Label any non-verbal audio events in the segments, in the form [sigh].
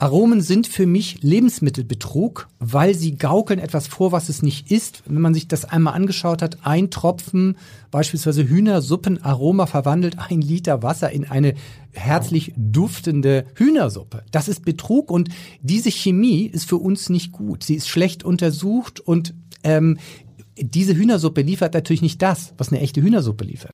Aromen sind für mich Lebensmittelbetrug, weil sie gaukeln etwas vor, was es nicht ist. Wenn man sich das einmal angeschaut hat, ein Tropfen beispielsweise Hühnersuppenaroma verwandelt ein Liter Wasser in eine herzlich duftende Hühnersuppe. Das ist Betrug und diese Chemie ist für uns nicht gut. Sie ist schlecht untersucht und ähm, diese Hühnersuppe liefert natürlich nicht das, was eine echte Hühnersuppe liefert.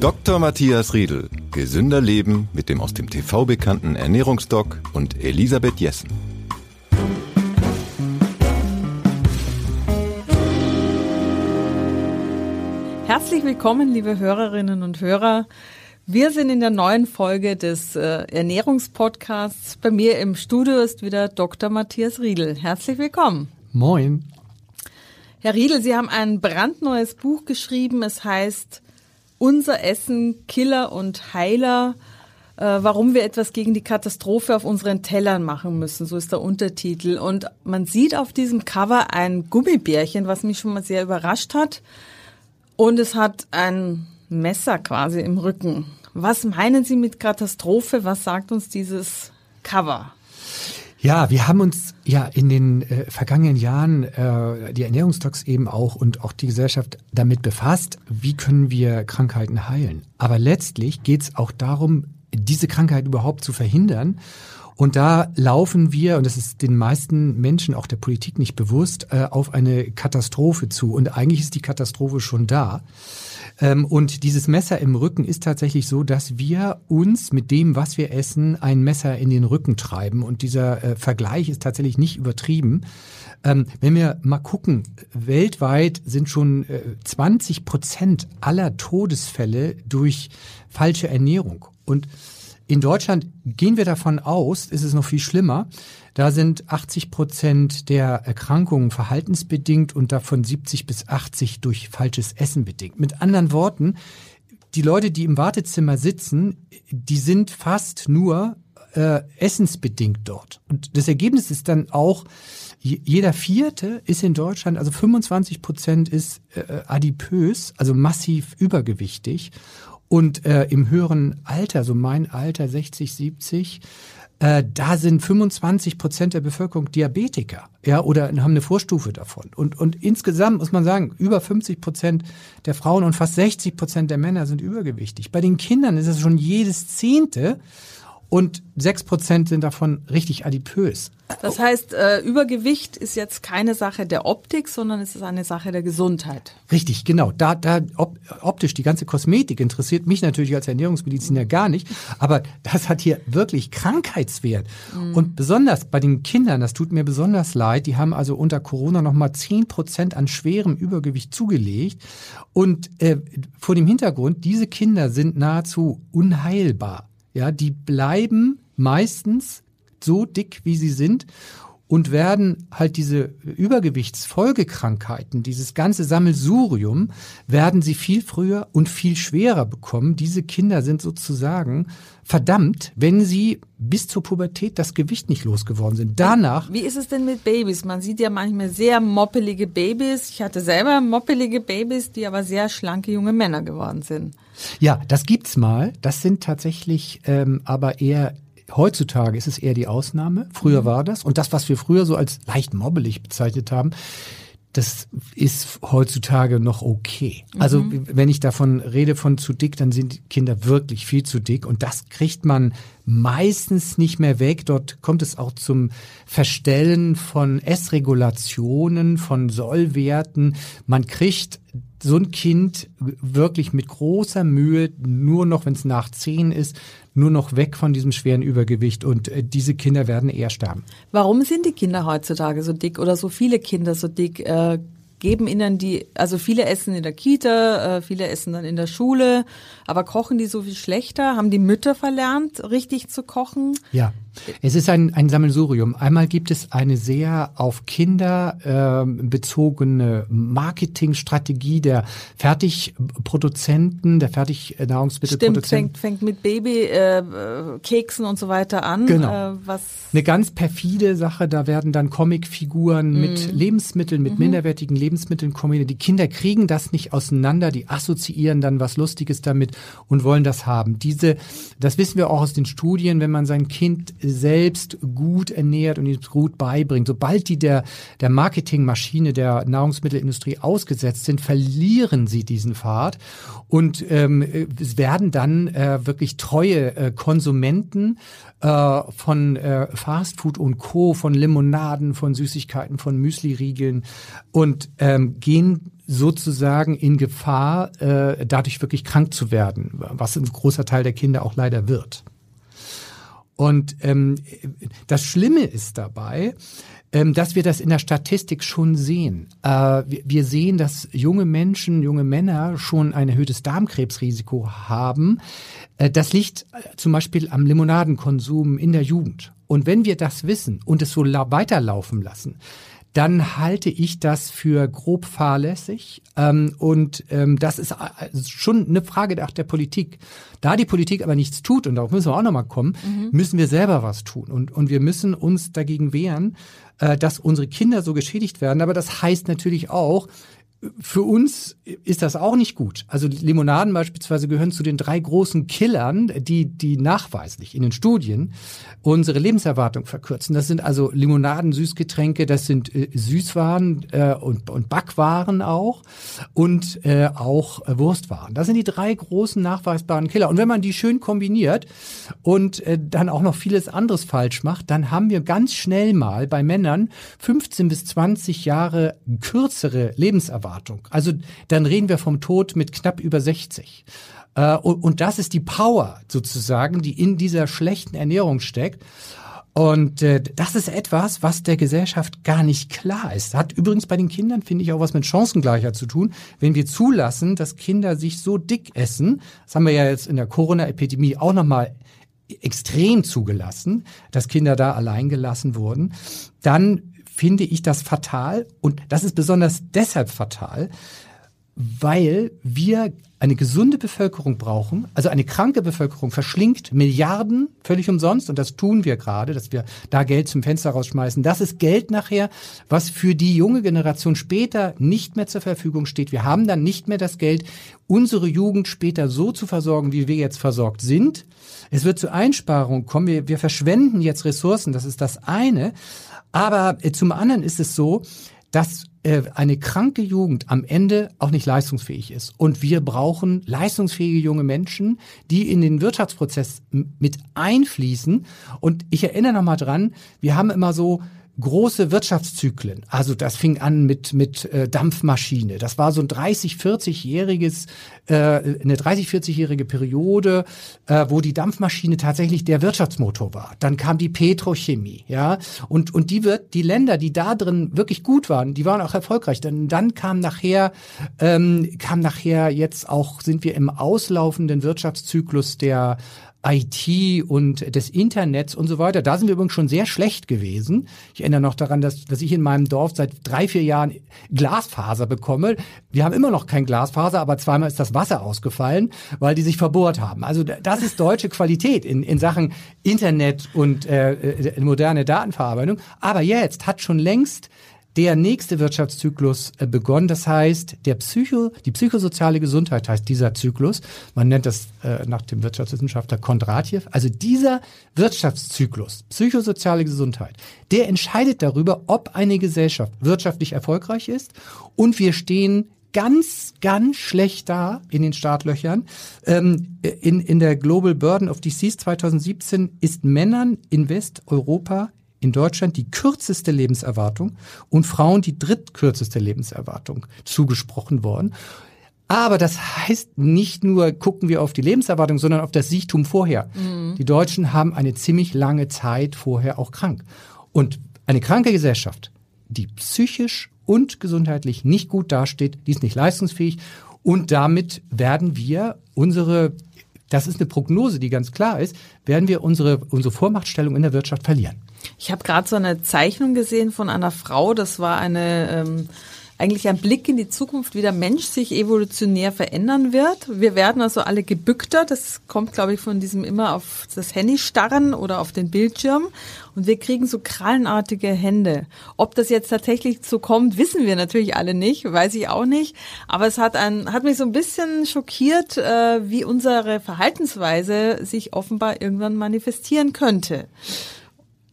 Dr. Matthias Riedel. Gesünder Leben mit dem aus dem TV bekannten Ernährungsdoc und Elisabeth Jessen. Herzlich willkommen, liebe Hörerinnen und Hörer. Wir sind in der neuen Folge des äh, Ernährungspodcasts. Bei mir im Studio ist wieder Dr. Matthias Riedel. Herzlich willkommen. Moin. Herr Riedel, Sie haben ein brandneues Buch geschrieben. Es heißt unser Essen Killer und Heiler, äh, warum wir etwas gegen die Katastrophe auf unseren Tellern machen müssen. So ist der Untertitel. Und man sieht auf diesem Cover ein Gummibärchen, was mich schon mal sehr überrascht hat. Und es hat ein Messer quasi im Rücken. Was meinen Sie mit Katastrophe? Was sagt uns dieses Cover? Ja, wir haben uns ja in den äh, vergangenen Jahren äh, die Ernährungstalks eben auch und auch die Gesellschaft damit befasst, wie können wir Krankheiten heilen. Aber letztlich geht es auch darum, diese Krankheit überhaupt zu verhindern. Und da laufen wir, und das ist den meisten Menschen, auch der Politik nicht bewusst, äh, auf eine Katastrophe zu. Und eigentlich ist die Katastrophe schon da. Ähm, und dieses Messer im Rücken ist tatsächlich so, dass wir uns mit dem, was wir essen, ein Messer in den Rücken treiben. Und dieser äh, Vergleich ist tatsächlich nicht übertrieben. Ähm, wenn wir mal gucken, weltweit sind schon äh, 20 Prozent aller Todesfälle durch falsche Ernährung. Und in Deutschland gehen wir davon aus, ist es noch viel schlimmer. Da sind 80 Prozent der Erkrankungen verhaltensbedingt und davon 70 bis 80 durch falsches Essen bedingt. Mit anderen Worten, die Leute, die im Wartezimmer sitzen, die sind fast nur äh, essensbedingt dort. Und das Ergebnis ist dann auch, jeder Vierte ist in Deutschland, also 25 Prozent ist äh, adipös, also massiv übergewichtig. Und äh, im höheren Alter, so mein Alter 60, 70, äh, da sind 25 Prozent der Bevölkerung Diabetiker, ja, oder haben eine Vorstufe davon. Und, und insgesamt muss man sagen, über 50 Prozent der Frauen und fast 60 Prozent der Männer sind übergewichtig. Bei den Kindern ist es schon jedes Zehnte und sechs Prozent sind davon richtig adipös. Das heißt, äh, Übergewicht ist jetzt keine Sache der Optik, sondern es ist eine Sache der Gesundheit. Richtig, genau. Da, da op, optisch die ganze Kosmetik interessiert mich natürlich als Ernährungsmediziner gar nicht, aber das hat hier wirklich Krankheitswert. Mhm. Und besonders bei den Kindern, das tut mir besonders leid, die haben also unter Corona nochmal zehn Prozent an schwerem Übergewicht zugelegt. Und äh, vor dem Hintergrund, diese Kinder sind nahezu unheilbar. Ja, die bleiben meistens so dick, wie sie sind und werden halt diese Übergewichtsfolgekrankheiten, dieses ganze Sammelsurium, werden sie viel früher und viel schwerer bekommen. Diese Kinder sind sozusagen verdammt, wenn sie bis zur Pubertät das Gewicht nicht losgeworden sind. Danach. Wie ist es denn mit Babys? Man sieht ja manchmal sehr moppelige Babys. Ich hatte selber moppelige Babys, die aber sehr schlanke junge Männer geworden sind. Ja, das gibt's mal. Das sind tatsächlich ähm, aber eher Heutzutage ist es eher die Ausnahme. Früher mhm. war das. Und das, was wir früher so als leicht mobbelig bezeichnet haben, das ist heutzutage noch okay. Also mhm. wenn ich davon rede von zu dick, dann sind die Kinder wirklich viel zu dick und das kriegt man meistens nicht mehr weg. Dort kommt es auch zum Verstellen von Essregulationen, von Sollwerten. Man kriegt so ein Kind wirklich mit großer Mühe, nur noch, wenn es nach zehn ist, nur noch weg von diesem schweren Übergewicht und äh, diese Kinder werden eher sterben. Warum sind die Kinder heutzutage so dick oder so viele Kinder so dick? Äh, geben ihnen die, also viele essen in der Kita, äh, viele essen dann in der Schule, aber kochen die so viel schlechter? Haben die Mütter verlernt, richtig zu kochen? Ja, Es ist ein, ein Sammelsurium. Einmal gibt es eine sehr auf Kinder äh, bezogene Marketingstrategie der Fertigproduzenten, der Fertignahrungsmittelproduzenten. Stimmt, fängt, fängt mit Babykeksen äh, und so weiter an. Genau. Äh, was eine ganz perfide Sache, da werden dann Comicfiguren mm. mit Lebensmitteln, mit mm minderwertigen Lebensmitteln kombiniert. Die Kinder kriegen das nicht auseinander, die assoziieren dann was Lustiges damit und wollen das haben. Diese, das wissen wir auch aus den Studien, wenn man sein Kind selbst gut ernährt und ihm gut beibringt. Sobald die der, der Marketingmaschine der Nahrungsmittelindustrie ausgesetzt sind, verlieren sie diesen Pfad und ähm, werden dann äh, wirklich treue äh, Konsumenten äh, von äh, Fastfood und Co., von Limonaden, von Süßigkeiten, von Müsli-Riegeln und ähm, gehen sozusagen in Gefahr, äh, dadurch wirklich krank zu werden, was ein großer Teil der Kinder auch leider wird. Und ähm, das Schlimme ist dabei, ähm, dass wir das in der Statistik schon sehen. Äh, wir sehen, dass junge Menschen, junge Männer schon ein erhöhtes Darmkrebsrisiko haben. Äh, das liegt äh, zum Beispiel am Limonadenkonsum in der Jugend. Und wenn wir das wissen und es so weiterlaufen lassen, dann halte ich das für grob fahrlässig. Ähm, und ähm, das ist, äh, schon eine Frage der, der Politik. Da die Politik aber nichts tut, und darauf müssen wir auch nochmal kommen, mhm. müssen wir selber was tun. Und, und wir müssen uns dagegen wehren, äh, dass unsere Kinder so geschädigt werden. Aber das heißt natürlich auch, für uns ist das auch nicht gut. Also Limonaden beispielsweise gehören zu den drei großen Killern, die, die nachweislich in den Studien unsere Lebenserwartung verkürzen. Das sind also Limonaden, Süßgetränke, das sind äh, Süßwaren äh, und, und Backwaren auch und äh, auch Wurstwaren. Das sind die drei großen nachweisbaren Killer. Und wenn man die schön kombiniert und äh, dann auch noch vieles anderes falsch macht, dann haben wir ganz schnell mal bei Männern 15 bis 20 Jahre kürzere Lebenserwartung. Lebenserwartung. Also dann reden wir vom Tod mit knapp über 60. Äh, und das ist die Power sozusagen, die in dieser schlechten Ernährung steckt. Und äh, das ist etwas, was der Gesellschaft gar nicht klar ist. Hat übrigens bei den Kindern, finde ich, auch was mit Chancengleichheit zu tun. Wenn wir zulassen, dass Kinder sich so dick essen, das haben wir ja jetzt in der Corona-Epidemie auch nochmal extrem zugelassen, dass Kinder da allein gelassen wurden, dann finde ich das fatal und das ist besonders deshalb fatal, weil wir eine gesunde Bevölkerung brauchen, also eine kranke Bevölkerung verschlingt Milliarden völlig umsonst und das tun wir gerade, dass wir da Geld zum Fenster rausschmeißen. Das ist Geld nachher, was für die junge Generation später nicht mehr zur Verfügung steht. Wir haben dann nicht mehr das Geld, unsere Jugend später so zu versorgen, wie wir jetzt versorgt sind. Es wird zu Einsparungen kommen. Wir, wir verschwenden jetzt Ressourcen. Das ist das eine. Aber äh, zum anderen ist es so, dass äh, eine kranke Jugend am Ende auch nicht leistungsfähig ist. Und wir brauchen leistungsfähige junge Menschen, die in den Wirtschaftsprozess mit einfließen. Und ich erinnere nochmal dran, wir haben immer so große Wirtschaftszyklen. Also das fing an mit mit äh, Dampfmaschine. Das war so ein 30, 40-jähriges äh, eine 30, 40-jährige Periode, äh, wo die Dampfmaschine tatsächlich der Wirtschaftsmotor war. Dann kam die Petrochemie, ja, und und die wird die Länder, die da drin wirklich gut waren, die waren auch erfolgreich. Dann dann kam nachher ähm, kam nachher jetzt auch sind wir im auslaufenden Wirtschaftszyklus der IT und des Internets und so weiter. Da sind wir übrigens schon sehr schlecht gewesen. Ich erinnere noch daran, dass, dass ich in meinem Dorf seit drei, vier Jahren Glasfaser bekomme. Wir haben immer noch kein Glasfaser, aber zweimal ist das Wasser ausgefallen, weil die sich verbohrt haben. Also das ist deutsche Qualität in, in Sachen Internet und äh, äh moderne Datenverarbeitung. Aber jetzt hat schon längst der nächste Wirtschaftszyklus äh, begonnen. Das heißt, der Psycho, die psychosoziale Gesundheit heißt dieser Zyklus. Man nennt das äh, nach dem Wirtschaftswissenschaftler Kondratjew. Also dieser Wirtschaftszyklus, psychosoziale Gesundheit, der entscheidet darüber, ob eine Gesellschaft wirtschaftlich erfolgreich ist. Und wir stehen ganz, ganz schlecht da in den Startlöchern. Ähm, in, in der Global Burden of Disease 2017 ist Männern in Westeuropa in Deutschland die kürzeste Lebenserwartung und Frauen die drittkürzeste Lebenserwartung zugesprochen worden. Aber das heißt nicht nur gucken wir auf die Lebenserwartung, sondern auf das Siechtum vorher. Mhm. Die Deutschen haben eine ziemlich lange Zeit vorher auch krank. Und eine kranke Gesellschaft, die psychisch und gesundheitlich nicht gut dasteht, die ist nicht leistungsfähig und damit werden wir unsere das ist eine Prognose, die ganz klar ist, werden wir unsere, unsere Vormachtstellung in der Wirtschaft verlieren. Ich habe gerade so eine Zeichnung gesehen von einer Frau, das war eine ähm, eigentlich ein Blick in die Zukunft, wie der Mensch sich evolutionär verändern wird. Wir werden also alle gebückter. Das kommt, glaube ich, von diesem immer auf das Handy starren oder auf den Bildschirm. Und wir kriegen so krallenartige Hände. Ob das jetzt tatsächlich so kommt, wissen wir natürlich alle nicht, weiß ich auch nicht. Aber es hat, ein, hat mich so ein bisschen schockiert, äh, wie unsere Verhaltensweise sich offenbar irgendwann manifestieren könnte.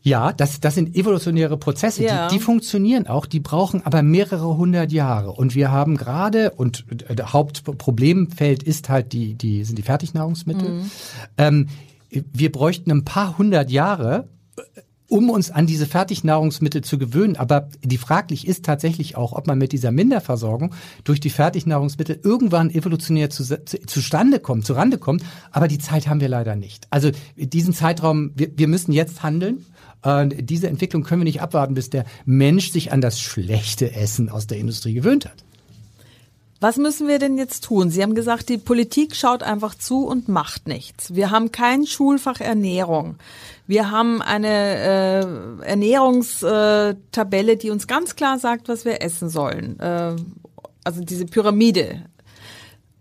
Ja, das, das sind evolutionäre Prozesse, ja. die, die funktionieren auch, die brauchen aber mehrere hundert Jahre. Und wir haben gerade, und der Hauptproblemfeld ist halt die, die, sind die Fertignahrungsmittel. Mhm. Ähm, wir bräuchten ein paar hundert Jahre, um uns an diese Fertignahrungsmittel zu gewöhnen. Aber die fraglich ist tatsächlich auch, ob man mit dieser Minderversorgung durch die Fertignahrungsmittel irgendwann evolutionär zu, zu, zustande kommt, zurande kommt. Aber die Zeit haben wir leider nicht. Also diesen Zeitraum, wir, wir müssen jetzt handeln. Äh, diese Entwicklung können wir nicht abwarten, bis der Mensch sich an das schlechte Essen aus der Industrie gewöhnt hat. Was müssen wir denn jetzt tun? Sie haben gesagt, die Politik schaut einfach zu und macht nichts. Wir haben kein Schulfach Ernährung. Wir haben eine äh, Ernährungstabelle, die uns ganz klar sagt, was wir essen sollen. Äh, also diese Pyramide.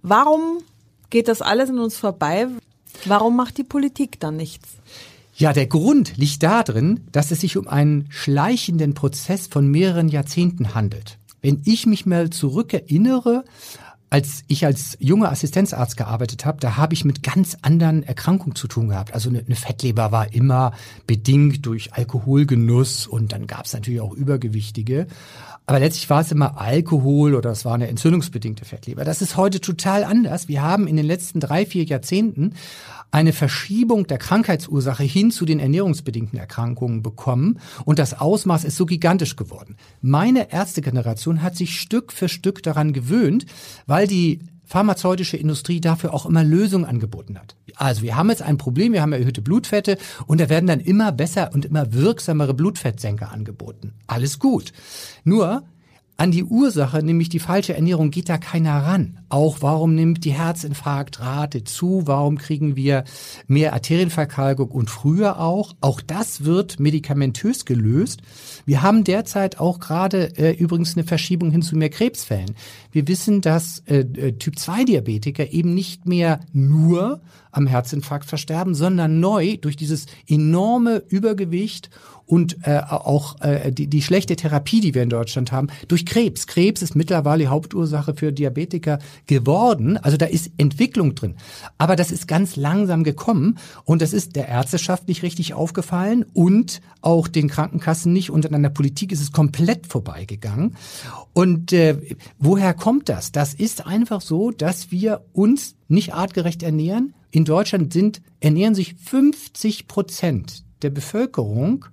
Warum geht das alles an uns vorbei? Warum macht die Politik dann nichts? Ja, der Grund liegt darin, dass es sich um einen schleichenden Prozess von mehreren Jahrzehnten handelt. Wenn ich mich mal zurückerinnere, als ich als junger Assistenzarzt gearbeitet habe, da habe ich mit ganz anderen Erkrankungen zu tun gehabt. Also eine, Fettleber war immer bedingt durch Alkoholgenuss und dann gab es natürlich auch Übergewichtige. Aber letztlich war es immer Alkohol oder es war eine entzündungsbedingte Fettleber. Das ist heute total anders. Wir haben in den letzten drei, vier Jahrzehnten eine Verschiebung der Krankheitsursache hin zu den ernährungsbedingten Erkrankungen bekommen und das Ausmaß ist so gigantisch geworden. Meine Ärztegeneration hat sich Stück für Stück daran gewöhnt, weil die pharmazeutische Industrie dafür auch immer Lösungen angeboten hat. Also wir haben jetzt ein Problem, wir haben erhöhte Blutfette und da werden dann immer besser und immer wirksamere Blutfettsenker angeboten. Alles gut. Nur an die Ursache, nämlich die falsche Ernährung, geht da keiner ran. Auch warum nimmt die Herzinfarktrate zu? Warum kriegen wir mehr Arterienverkalkung und früher auch? Auch das wird medikamentös gelöst. Wir haben derzeit auch gerade äh, übrigens eine Verschiebung hin zu mehr Krebsfällen. Wir wissen, dass äh, äh Typ-2-Diabetiker eben nicht mehr nur am Herzinfarkt versterben, sondern neu durch dieses enorme Übergewicht und äh, auch äh, die, die schlechte Therapie, die wir in Deutschland haben, durch Krebs. Krebs ist mittlerweile Hauptursache für Diabetiker geworden. Also da ist Entwicklung drin. Aber das ist ganz langsam gekommen und das ist der Ärzteschaft nicht richtig aufgefallen und auch den Krankenkassen nicht und an der Politik ist es komplett vorbeigegangen. Und äh, woher kommt das? Das ist einfach so, dass wir uns nicht artgerecht ernähren. In Deutschland sind, ernähren sich 50 Prozent der Bevölkerung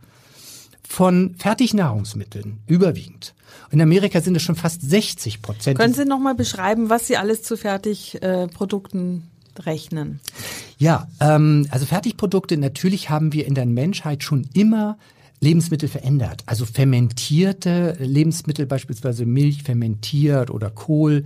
von Fertignahrungsmitteln überwiegend. In Amerika sind es schon fast 60 Prozent. Können Sie noch mal beschreiben, was Sie alles zu Fertigprodukten rechnen? Ja, ähm, also Fertigprodukte, natürlich haben wir in der Menschheit schon immer Lebensmittel verändert. Also fermentierte Lebensmittel, beispielsweise Milch fermentiert oder Kohl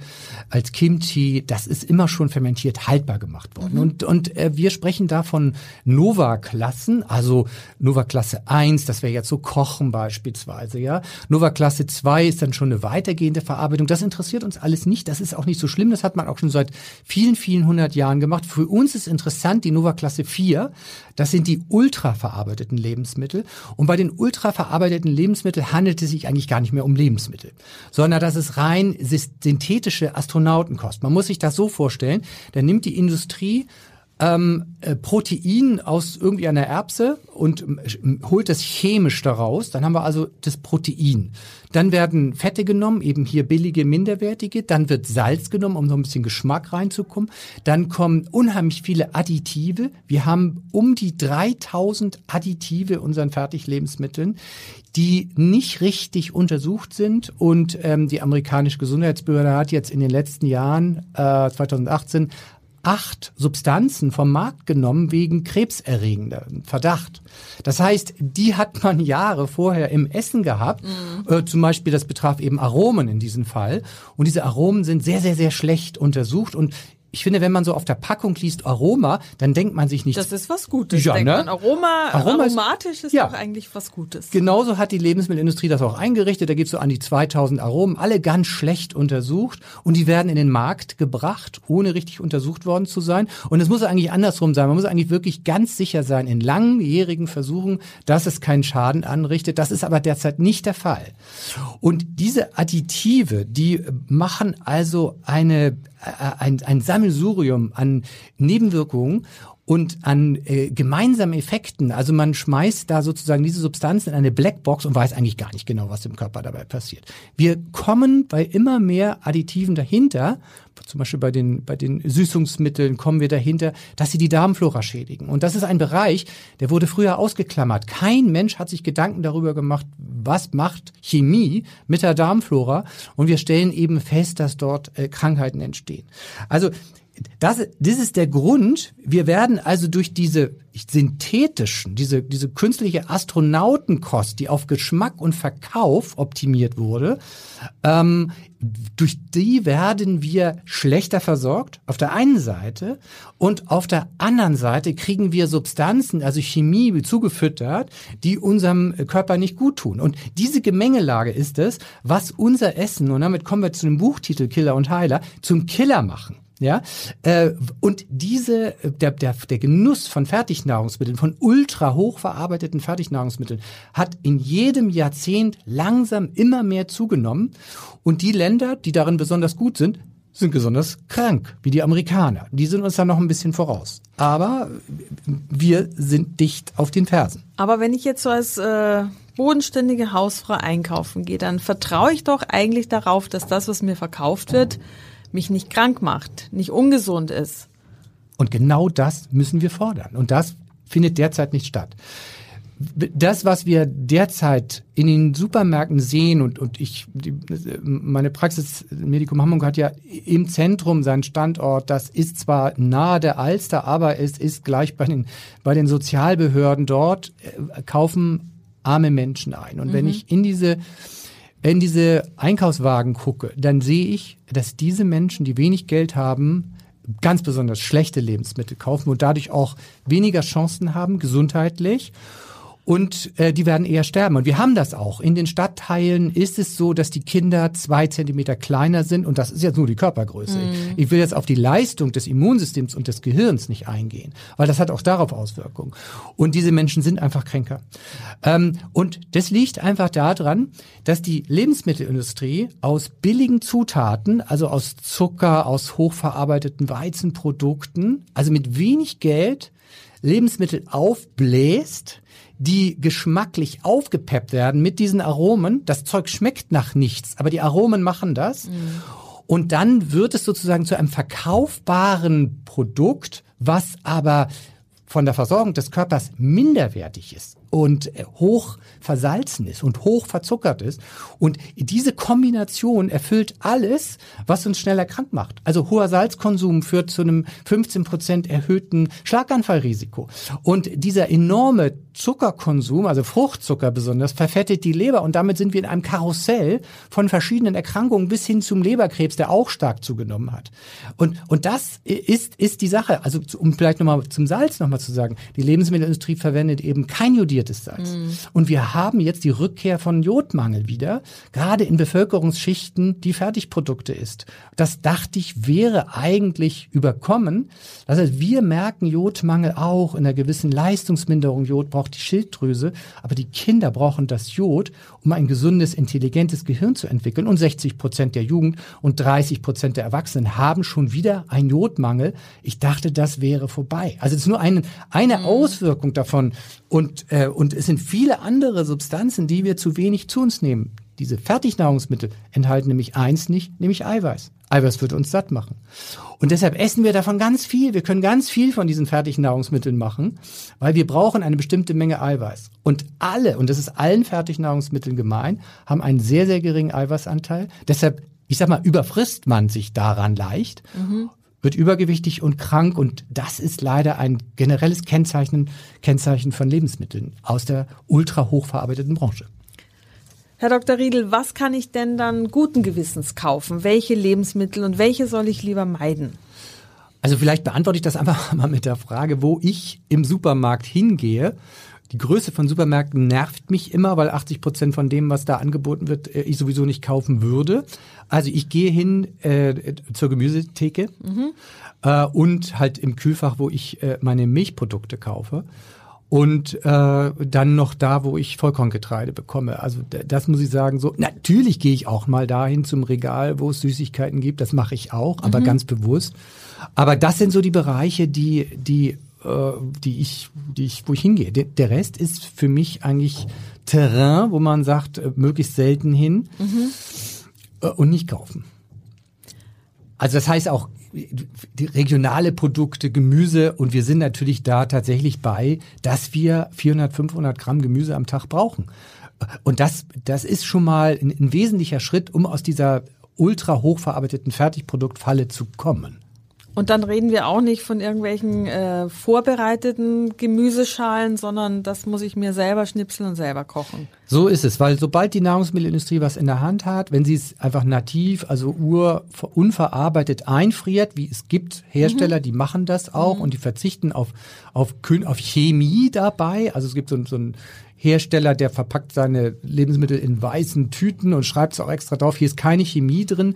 als Kimchi, das ist immer schon fermentiert haltbar gemacht worden. Mhm. Und, und äh, wir sprechen da von Nova-Klassen, also Nova-Klasse 1, das wäre jetzt so Kochen beispielsweise, ja. Nova-Klasse 2 ist dann schon eine weitergehende Verarbeitung. Das interessiert uns alles nicht. Das ist auch nicht so schlimm. Das hat man auch schon seit vielen, vielen hundert Jahren gemacht. Für uns ist interessant die Nova-Klasse 4. Das sind die ultra verarbeiteten Lebensmittel. Und bei den den ultraverarbeiteten Lebensmitteln handelt es sich eigentlich gar nicht mehr um Lebensmittel, sondern das ist rein synthetische Astronautenkost. Man muss sich das so vorstellen, da nimmt die Industrie ähm, äh, Protein aus irgendwie einer Erbse und äh, holt das chemisch daraus. Dann haben wir also das Protein. Dann werden Fette genommen, eben hier billige, minderwertige. Dann wird Salz genommen, um so ein bisschen Geschmack reinzukommen. Dann kommen unheimlich viele Additive. Wir haben um die 3000 Additive in unseren Fertiglebensmitteln, die nicht richtig untersucht sind. Und ähm, die amerikanische Gesundheitsbehörde hat jetzt in den letzten Jahren, äh, 2018, acht Substanzen vom Markt genommen wegen krebserregender Verdacht. Das heißt, die hat man Jahre vorher im Essen gehabt. Mhm. Äh, zum Beispiel, das betraf eben Aromen in diesem Fall. Und diese Aromen sind sehr, sehr, sehr schlecht untersucht. Und ich finde, wenn man so auf der Packung liest Aroma, dann denkt man sich nicht. Das ist was Gutes. Ja, denkt ne? man. Aroma, Aroma ist- aromatisch ist ja. doch eigentlich was Gutes. Genauso hat die Lebensmittelindustrie das auch eingerichtet. Da gibt's so an die 2000 Aromen, alle ganz schlecht untersucht und die werden in den Markt gebracht, ohne richtig untersucht worden zu sein. Und es muss eigentlich andersrum sein. Man muss eigentlich wirklich ganz sicher sein in langjährigen Versuchen, dass es keinen Schaden anrichtet. Das ist aber derzeit nicht der Fall. Und diese Additive, die machen also eine, ein, ein Sammelsurium an Nebenwirkungen und an äh, gemeinsamen Effekten. Also man schmeißt da sozusagen diese Substanzen in eine Blackbox und weiß eigentlich gar nicht genau, was im Körper dabei passiert. Wir kommen bei immer mehr Additiven dahinter, zum Beispiel bei den, bei den Süßungsmitteln kommen wir dahinter, dass sie die Darmflora schädigen. Und das ist ein Bereich, der wurde früher ausgeklammert. Kein Mensch hat sich Gedanken darüber gemacht, was macht Chemie mit der Darmflora. Und wir stellen eben fest, dass dort äh, Krankheiten entstehen. Also das, das ist der Grund. Wir werden also durch diese synthetischen, diese, diese künstliche Astronautenkost, die auf Geschmack und Verkauf optimiert wurde, ähm, durch die werden wir schlechter versorgt, auf der einen Seite, und auf der anderen Seite kriegen wir Substanzen, also Chemie zugefüttert, die unserem Körper nicht gut tun. Und diese Gemengelage ist es, was unser Essen, und damit kommen wir zu dem Buchtitel Killer und Heiler, zum Killer machen. Ja, äh, und diese, der, der, der Genuss von Fertignahrungsmitteln, von ultra hochverarbeiteten Fertignahrungsmitteln, hat in jedem Jahrzehnt langsam immer mehr zugenommen. Und die Länder, die darin besonders gut sind, sind besonders krank, wie die Amerikaner. Die sind uns da noch ein bisschen voraus. Aber wir sind dicht auf den Fersen. Aber wenn ich jetzt so als äh, bodenständige Hausfrau einkaufen gehe, dann vertraue ich doch eigentlich darauf, dass das, was mir verkauft wird, mich nicht krank macht, nicht ungesund ist. Und genau das müssen wir fordern. Und das findet derzeit nicht statt. Das, was wir derzeit in den Supermärkten sehen und, und ich, die, meine Praxis Medikum Hamburg hat ja im Zentrum seinen Standort. Das ist zwar nahe der Alster, aber es ist gleich bei den, bei den Sozialbehörden dort, äh, kaufen arme Menschen ein. Und wenn ich in diese in diese Einkaufswagen gucke, dann sehe ich, dass diese Menschen, die wenig Geld haben, ganz besonders schlechte Lebensmittel kaufen und dadurch auch weniger Chancen haben, gesundheitlich. Und äh, die werden eher sterben. Und wir haben das auch. In den Stadtteilen ist es so, dass die Kinder zwei Zentimeter kleiner sind. Und das ist jetzt nur die Körpergröße. Ich will jetzt auf die Leistung des Immunsystems und des Gehirns nicht eingehen, weil das hat auch darauf Auswirkungen. Und diese Menschen sind einfach kränker. Ähm, und das liegt einfach daran, dass die Lebensmittelindustrie aus billigen Zutaten, also aus Zucker, aus hochverarbeiteten Weizenprodukten, also mit wenig Geld Lebensmittel aufbläst, die geschmacklich aufgepeppt werden mit diesen Aromen. Das Zeug schmeckt nach nichts, aber die Aromen machen das. Und dann wird es sozusagen zu einem verkaufbaren Produkt, was aber von der Versorgung des Körpers minderwertig ist und äh, hoch versalzen ist und hoch verzuckert ist. Und diese Kombination erfüllt alles, was uns schneller krank macht. Also hoher Salzkonsum führt zu einem 15 Prozent erhöhten Schlaganfallrisiko. Und dieser enorme Zuckerkonsum, also Fruchtzucker besonders, verfettet die Leber. Und damit sind wir in einem Karussell von verschiedenen Erkrankungen bis hin zum Leberkrebs, der auch stark zugenommen hat. Und, und das ist, ist die Sache. Also um vielleicht nochmal zum Salz nochmal zu sagen, die Lebensmittelindustrie verwendet eben kein jodiertes Salz. Und wir haben jetzt die Rückkehr von Jodmangel wieder, gerade in Bevölkerungsschichten, die Fertigprodukte ist. Das dachte ich wäre eigentlich überkommen. Das heißt, wir merken Jodmangel auch in einer gewissen Leistungsminderung. Jod braucht die Schilddrüse, aber die Kinder brauchen das Jod, um ein gesundes, intelligentes Gehirn zu entwickeln. Und 60 Prozent der Jugend und 30 Prozent der Erwachsenen haben schon wieder einen Jodmangel. Ich dachte, das wäre vorbei. Also es ist nur ein, eine Auswirkung davon. Und, äh, und es sind viele andere Substanzen, die wir zu wenig zu uns nehmen. Diese Fertignahrungsmittel enthalten nämlich eins nicht, nämlich Eiweiß. Eiweiß wird uns satt machen. Und deshalb essen wir davon ganz viel. Wir können ganz viel von diesen Fertignahrungsmitteln machen, weil wir brauchen eine bestimmte Menge Eiweiß. Und alle, und das ist allen Fertignahrungsmitteln gemein, haben einen sehr, sehr geringen Eiweißanteil. Deshalb, ich sag mal, überfrisst man sich daran leicht, wird übergewichtig und krank. Und das ist leider ein generelles Kennzeichen, Kennzeichen von Lebensmitteln aus der ultra hochverarbeiteten Branche. Herr Dr. Riedel, was kann ich denn dann guten Gewissens kaufen? Welche Lebensmittel und welche soll ich lieber meiden? Also vielleicht beantworte ich das einfach [laughs] mal mit der Frage, wo ich im Supermarkt hingehe. Die Größe von Supermärkten nervt mich immer, weil 80 Prozent von dem, was da angeboten wird, äh, ich sowieso nicht kaufen würde. Also ich gehe hin äh, zur Gemüsetheke mhm. äh, und halt im Kühlfach, wo ich äh, meine Milchprodukte kaufe und äh, dann noch da, wo ich Vollkorngetreide bekomme. Also das muss ich sagen. So natürlich gehe ich auch mal dahin zum Regal, wo es Süßigkeiten gibt. Das mache ich auch, aber mhm. ganz bewusst. Aber das sind so die Bereiche, die die äh, die ich die ich wo ich hingehe. Der, der Rest ist für mich eigentlich Terrain, wo man sagt äh, möglichst selten hin mhm. äh, und nicht kaufen. Also das heißt auch die regionale Produkte, Gemüse und wir sind natürlich da tatsächlich bei, dass wir 400, 500 Gramm Gemüse am Tag brauchen. Und das, das ist schon mal ein, ein wesentlicher Schritt, um aus dieser ultra hochverarbeiteten Fertigproduktfalle zu kommen. Und dann reden wir auch nicht von irgendwelchen äh, vorbereiteten Gemüseschalen, sondern das muss ich mir selber schnipseln und selber kochen. So ist es, weil sobald die Nahrungsmittelindustrie was in der Hand hat, wenn sie es einfach nativ, also ur unverarbeitet einfriert, wie es gibt Hersteller, mhm. die machen das auch mhm. und die verzichten auf, auf, auf Chemie dabei. Also es gibt so, so ein Hersteller, der verpackt seine Lebensmittel in weißen Tüten und schreibt es auch extra drauf, hier ist keine Chemie drin.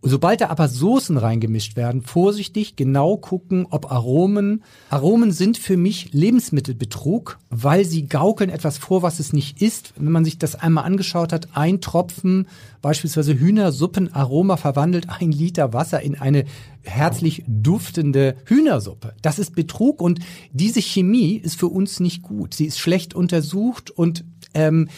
Sobald da aber Soßen reingemischt werden, vorsichtig genau gucken, ob Aromen. Aromen sind für mich Lebensmittelbetrug, weil sie gaukeln etwas vor, was es nicht ist. Wenn man sich das einmal angeschaut hat, ein Tropfen beispielsweise Hühnersuppenaroma verwandelt ein Liter Wasser in eine herzlich duftende Hühnersuppe. Das ist Betrug und diese Chemie ist für uns nicht gut. Sie ist schlecht untersucht und ähm,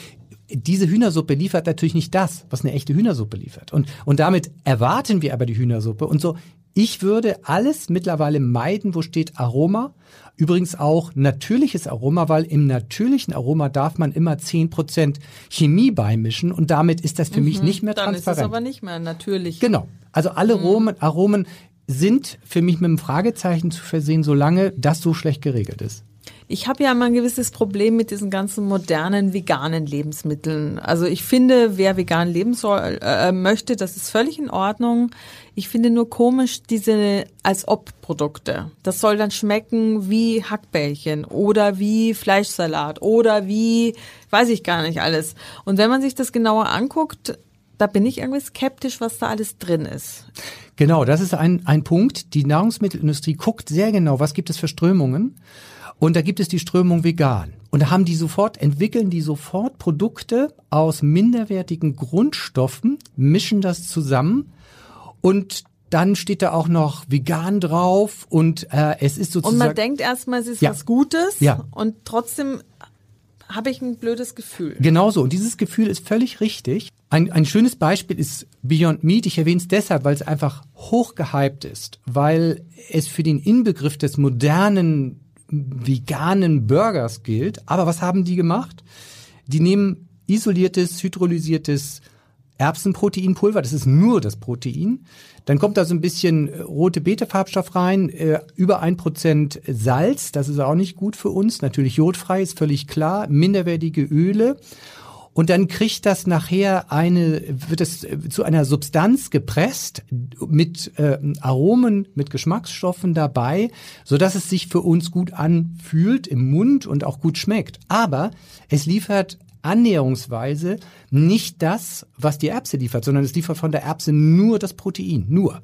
diese Hühnersuppe liefert natürlich nicht das, was eine echte Hühnersuppe liefert. Und, und damit erwarten wir aber die Hühnersuppe. Und so, ich würde alles mittlerweile meiden, wo steht Aroma. Übrigens auch natürliches Aroma, weil im natürlichen Aroma darf man immer zehn Prozent Chemie beimischen und damit ist das für mhm, mich nicht mehr dann transparent. Dann ist es aber nicht mehr natürlich. Genau. Also alle mhm. Aromen, Aromen sind für mich mit einem Fragezeichen zu versehen, solange das so schlecht geregelt ist. Ich habe ja immer ein gewisses Problem mit diesen ganzen modernen veganen Lebensmitteln. Also ich finde, wer vegan leben soll, äh, möchte, das ist völlig in Ordnung. Ich finde nur komisch diese als ob Produkte. Das soll dann schmecken wie Hackbällchen oder wie Fleischsalat oder wie weiß ich gar nicht alles. Und wenn man sich das genauer anguckt, da bin ich irgendwie skeptisch, was da alles drin ist. Genau, das ist ein, ein Punkt. Die Nahrungsmittelindustrie guckt sehr genau, was gibt es für Strömungen. Und da gibt es die Strömung vegan. Und da haben die sofort, entwickeln die sofort Produkte aus minderwertigen Grundstoffen, mischen das zusammen und dann steht da auch noch vegan drauf und äh, es ist sozusagen. Und man denkt erstmal, es ist ja. was Gutes ja. und trotzdem habe ich ein blödes Gefühl. Genauso. Und dieses Gefühl ist völlig richtig. Ein, ein schönes Beispiel ist Beyond Meat. Ich erwähne es deshalb, weil es einfach hochgehypt ist, weil es für den Inbegriff des modernen veganen Burgers gilt. Aber was haben die gemacht? Die nehmen isoliertes, hydrolysiertes Erbsenproteinpulver, das ist nur das Protein. Dann kommt da so ein bisschen äh, rote Beete-Farbstoff rein, äh, über ein Prozent Salz, das ist auch nicht gut für uns. Natürlich jodfrei, ist völlig klar. Minderwertige Öle und dann kriegt das nachher eine, wird es zu einer Substanz gepresst mit äh, Aromen, mit Geschmacksstoffen dabei, so dass es sich für uns gut anfühlt im Mund und auch gut schmeckt. Aber es liefert annäherungsweise nicht das, was die Erbse liefert, sondern es liefert von der Erbse nur das Protein, nur.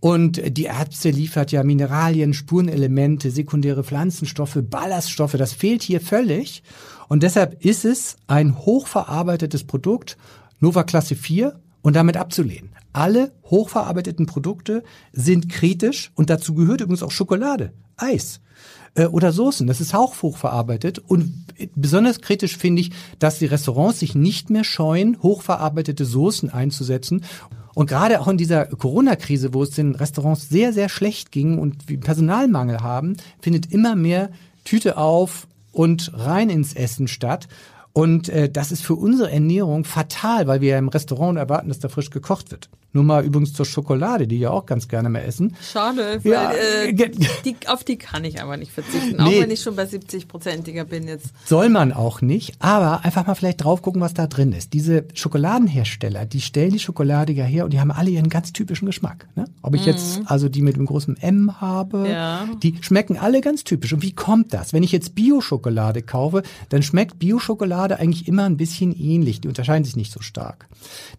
Und die Erbse liefert ja Mineralien, Spurenelemente, sekundäre Pflanzenstoffe, Ballaststoffe, das fehlt hier völlig. Und deshalb ist es ein hochverarbeitetes Produkt, Nova Klasse 4, und damit abzulehnen. Alle hochverarbeiteten Produkte sind kritisch und dazu gehört übrigens auch Schokolade, Eis äh, oder Soßen. Das ist auch hochverarbeitet und besonders kritisch finde ich, dass die Restaurants sich nicht mehr scheuen, hochverarbeitete Soßen einzusetzen. Und gerade auch in dieser Corona-Krise, wo es den Restaurants sehr, sehr schlecht ging und Personalmangel haben, findet immer mehr Tüte auf, und rein ins Essen statt. Und äh, das ist für unsere Ernährung fatal, weil wir im Restaurant erwarten, dass da frisch gekocht wird. Nur mal übrigens zur Schokolade, die ja auch ganz gerne mehr essen. Schade, weil, ja, äh, die, auf die kann ich aber nicht verzichten, nee, auch wenn ich schon bei 70-prozentiger bin jetzt. Soll man auch nicht, aber einfach mal vielleicht drauf gucken, was da drin ist. Diese Schokoladenhersteller, die stellen die Schokolade ja her und die haben alle ihren ganz typischen Geschmack. Ne? Ob ich mhm. jetzt also die mit einem großen M habe, ja. die schmecken alle ganz typisch. Und wie kommt das? Wenn ich jetzt Bio-Schokolade kaufe, dann schmeckt Bio-Schokolade eigentlich immer ein bisschen ähnlich. Die unterscheiden sich nicht so stark.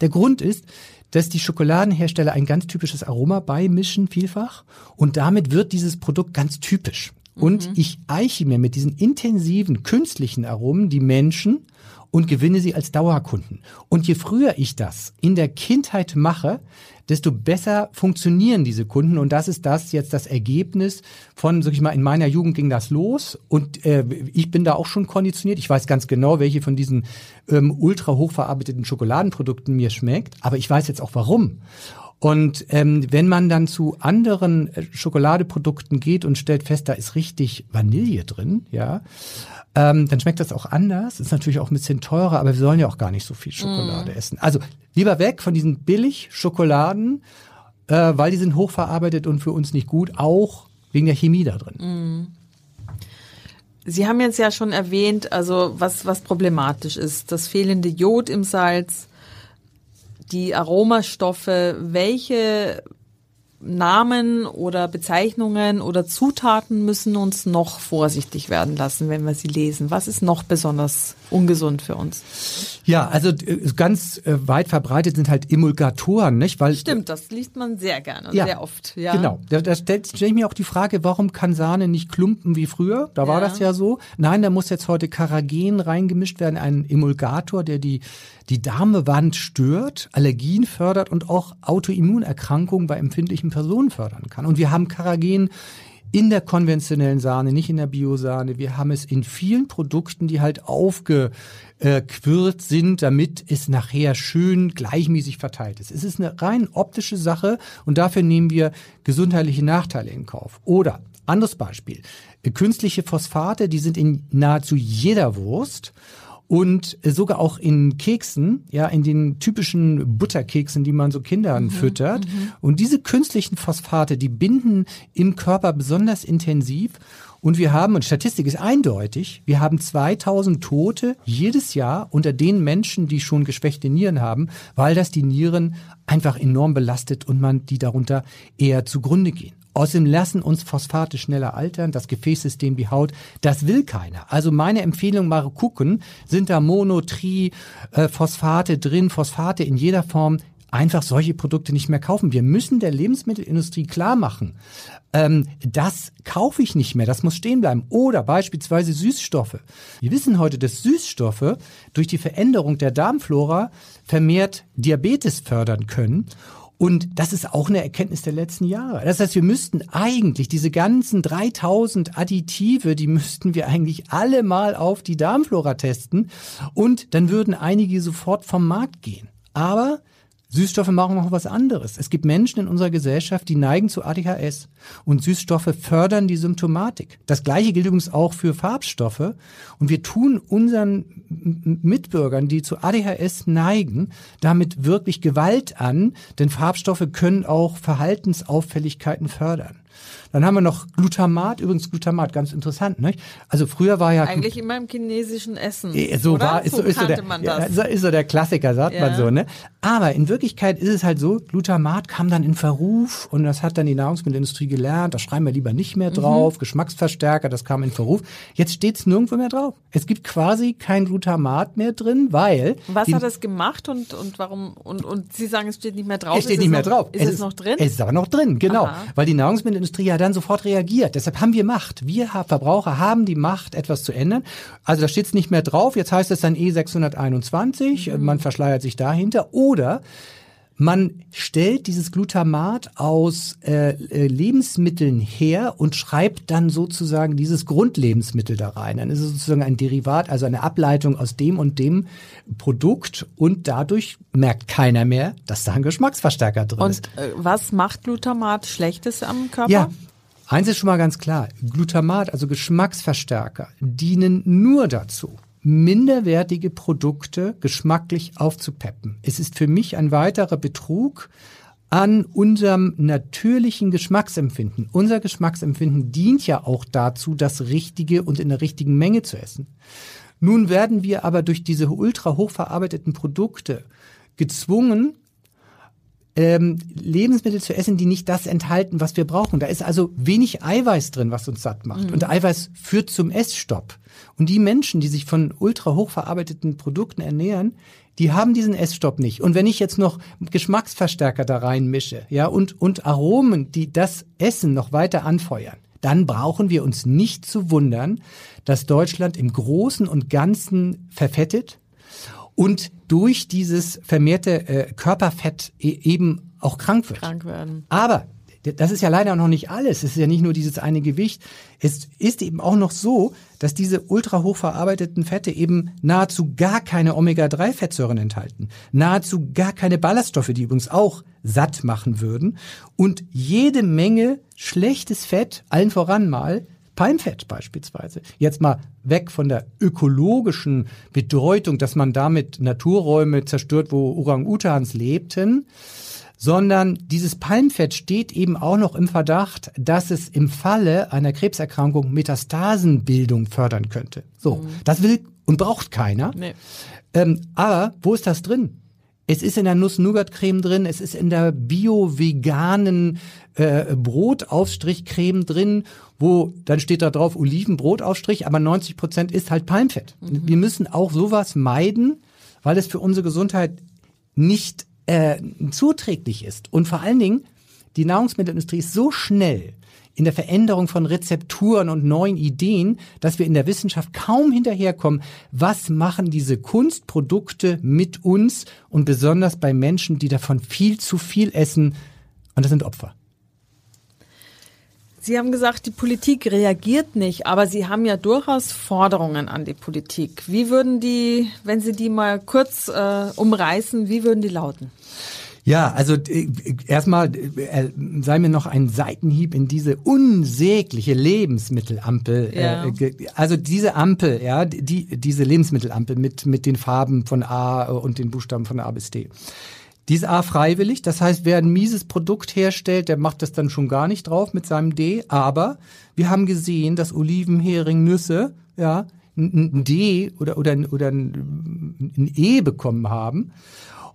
Der Grund ist, dass die Schokoladenhersteller ein ganz typisches Aroma beimischen vielfach und damit wird dieses Produkt ganz typisch. Und mhm. ich eiche mir mit diesen intensiven künstlichen Aromen die Menschen und gewinne sie als Dauerkunden. Und je früher ich das in der Kindheit mache, desto besser funktionieren diese Kunden. Und das ist das jetzt das Ergebnis von, sag ich mal, in meiner Jugend ging das los. Und äh, ich bin da auch schon konditioniert. Ich weiß ganz genau, welche von diesen ähm, ultra hochverarbeiteten Schokoladenprodukten mir schmeckt. Aber ich weiß jetzt auch warum. Und ähm, wenn man dann zu anderen äh, Schokoladeprodukten geht und stellt fest, da ist richtig Vanille drin, ja, ähm, dann schmeckt das auch anders. Ist natürlich auch ein bisschen teurer, aber wir sollen ja auch gar nicht so viel Schokolade mm. essen. Also lieber weg von diesen Billig-Schokoladen, äh, weil die sind hochverarbeitet und für uns nicht gut, auch wegen der Chemie da drin. Mm. Sie haben jetzt ja schon erwähnt, also was, was problematisch ist, das fehlende Jod im Salz, die Aromastoffe, welche Namen oder Bezeichnungen oder Zutaten müssen uns noch vorsichtig werden lassen, wenn wir sie lesen. Was ist noch besonders ungesund für uns? Ja, also äh, ganz äh, weit verbreitet sind halt Emulgatoren, nicht? Weil Stimmt, das liest man sehr gerne und ja, sehr oft. Ja. Genau. Da, da stellt stell ich mir auch die Frage, warum kann Sahne nicht klumpen wie früher? Da war ja. das ja so. Nein, da muss jetzt heute Karagen reingemischt werden, ein Emulgator, der die die Darmwand stört, Allergien fördert und auch Autoimmunerkrankungen bei empfindlichen Personen fördern kann. Und wir haben Karagen in der konventionellen Sahne, nicht in der Biosahne. Wir haben es in vielen Produkten, die halt aufgequirlt sind, damit es nachher schön gleichmäßig verteilt ist. Es ist eine rein optische Sache und dafür nehmen wir gesundheitliche Nachteile in Kauf. Oder anderes Beispiel. Künstliche Phosphate, die sind in nahezu jeder Wurst und sogar auch in Keksen, ja, in den typischen Butterkeksen, die man so Kindern mhm, füttert. Mhm. Und diese künstlichen Phosphate, die binden im Körper besonders intensiv. Und wir haben, und Statistik ist eindeutig, wir haben 2000 Tote jedes Jahr unter den Menschen, die schon geschwächte Nieren haben, weil das die Nieren einfach enorm belastet und man die darunter eher zugrunde gehen. Außerdem lassen uns Phosphate schneller altern, das Gefäßsystem, die Haut, das will keiner. Also meine Empfehlung mal gucken, sind da Mono, Tri, äh, Phosphate drin, Phosphate in jeder Form, einfach solche Produkte nicht mehr kaufen. Wir müssen der Lebensmittelindustrie klar machen, ähm, das kaufe ich nicht mehr, das muss stehen bleiben. Oder beispielsweise Süßstoffe. Wir wissen heute, dass Süßstoffe durch die Veränderung der Darmflora vermehrt Diabetes fördern können. Und das ist auch eine Erkenntnis der letzten Jahre. Das heißt, wir müssten eigentlich diese ganzen 3000 Additive, die müssten wir eigentlich alle mal auf die Darmflora testen und dann würden einige sofort vom Markt gehen. Aber Süßstoffe machen auch was anderes. Es gibt Menschen in unserer Gesellschaft, die neigen zu ADHS und Süßstoffe fördern die Symptomatik. Das gleiche gilt übrigens auch für Farbstoffe und wir tun unseren Mitbürgern, die zu ADHS neigen, damit wirklich Gewalt an, denn Farbstoffe können auch Verhaltensauffälligkeiten fördern. Dann haben wir noch Glutamat, übrigens Glutamat, ganz interessant, ne? Also früher war ja eigentlich immer im chinesischen Essen. So oder? war, ist so, ist so der, ja, ist so der Klassiker, sagt ja. man so, ne? Aber in Wirklichkeit ist es halt so, Glutamat kam dann in Verruf und das hat dann die Nahrungsmittelindustrie gelernt, da schreiben wir lieber nicht mehr drauf, mhm. Geschmacksverstärker, das kam in Verruf. Jetzt steht es nirgendwo mehr drauf. Es gibt quasi kein Glutamat mehr drin, weil Was hat das gemacht und und warum und und Sie sagen, es steht nicht mehr drauf. Es steht ist nicht mehr noch, drauf. Ist es, es, noch drin? Es ist aber noch drin, genau, Aha. weil die Nahrungsmittelindustrie ja dann sofort reagiert. Deshalb haben wir Macht. Wir Verbraucher haben die Macht, etwas zu ändern. Also da steht es nicht mehr drauf. Jetzt heißt es dann E621. Mhm. Man verschleiert sich dahinter. Oder man stellt dieses Glutamat aus äh, äh, Lebensmitteln her und schreibt dann sozusagen dieses Grundlebensmittel da rein. Dann ist es sozusagen ein Derivat, also eine Ableitung aus dem und dem Produkt und dadurch merkt keiner mehr, dass da ein Geschmacksverstärker drin und, ist. Und äh, was macht Glutamat Schlechtes am Körper? Ja, Eins ist schon mal ganz klar, Glutamat, also Geschmacksverstärker, dienen nur dazu, minderwertige Produkte geschmacklich aufzupeppen. Es ist für mich ein weiterer Betrug, an unserem natürlichen Geschmacksempfinden. Unser Geschmacksempfinden dient ja auch dazu, das Richtige und in der richtigen Menge zu essen. Nun werden wir aber durch diese ultra hochverarbeiteten Produkte gezwungen, ähm, Lebensmittel zu essen, die nicht das enthalten, was wir brauchen. Da ist also wenig Eiweiß drin, was uns satt macht. Mhm. Und Eiweiß führt zum Essstopp. Und die Menschen, die sich von ultra hochverarbeiteten Produkten ernähren, die haben diesen Essstopp nicht. Und wenn ich jetzt noch Geschmacksverstärker da reinmische, ja, und, und Aromen, die das Essen noch weiter anfeuern, dann brauchen wir uns nicht zu wundern, dass Deutschland im Großen und Ganzen verfettet und durch dieses vermehrte äh, Körperfett e eben auch krank wird. Krank werden. Aber das ist ja leider noch nicht alles. Es ist ja nicht nur dieses eine Gewicht. Es ist eben auch noch so, dass diese ultra hoch verarbeiteten Fette eben nahezu gar keine Omega-3-Fettsäuren enthalten. Nahezu gar keine Ballaststoffe, die übrigens auch satt machen würden. Und jede Menge schlechtes Fett, allen voran mal, Palmfett beispielsweise. Jetzt mal weg von der ökologischen Bedeutung, dass man damit Naturräume zerstört, wo Orang-Utans lebten, sondern dieses Palmfett steht eben auch noch im Verdacht, dass es im Falle einer Krebserkrankung Metastasenbildung fördern könnte. So, mhm. das will und braucht keiner. Nee. Ähm, aber wo ist das drin? Es ist in der Nuss-Nougat-Creme drin, es ist in der bio-veganen äh, Brotaufstrichcreme drin, wo dann steht da drauf Olivenbrotaufstrich, aber 90 Prozent ist halt Palmfett. Mhm. Wir müssen auch sowas meiden, weil es für unsere Gesundheit nicht äh, zuträglich ist. Und vor allen Dingen, die Nahrungsmittelindustrie ist so schnell, in der Veränderung von Rezepturen und neuen Ideen, dass wir in der Wissenschaft kaum hinterherkommen, was machen diese Kunstprodukte mit uns und besonders bei Menschen, die davon viel zu viel essen. Und das sind Opfer. Sie haben gesagt, die Politik reagiert nicht, aber Sie haben ja durchaus Forderungen an die Politik. Wie würden die, wenn Sie die mal kurz äh, umreißen, wie würden die lauten? Ja, also äh, erstmal äh, sei mir noch ein Seitenhieb in diese unsägliche Lebensmittelampel. Äh, ja. Äh, also diese Ampel, ja, die diese Lebensmittelampel mit mit den Farben von A und den Buchstaben von A bis D. Die ist A freiwillig, das heißt, wer ein mieses Produkt herstellt, der macht das dann schon gar nicht drauf mit seinem D. Aber wir haben gesehen, dass Oliven, Hering, Nüsse, ja, ein D oder oder oder ein E bekommen haben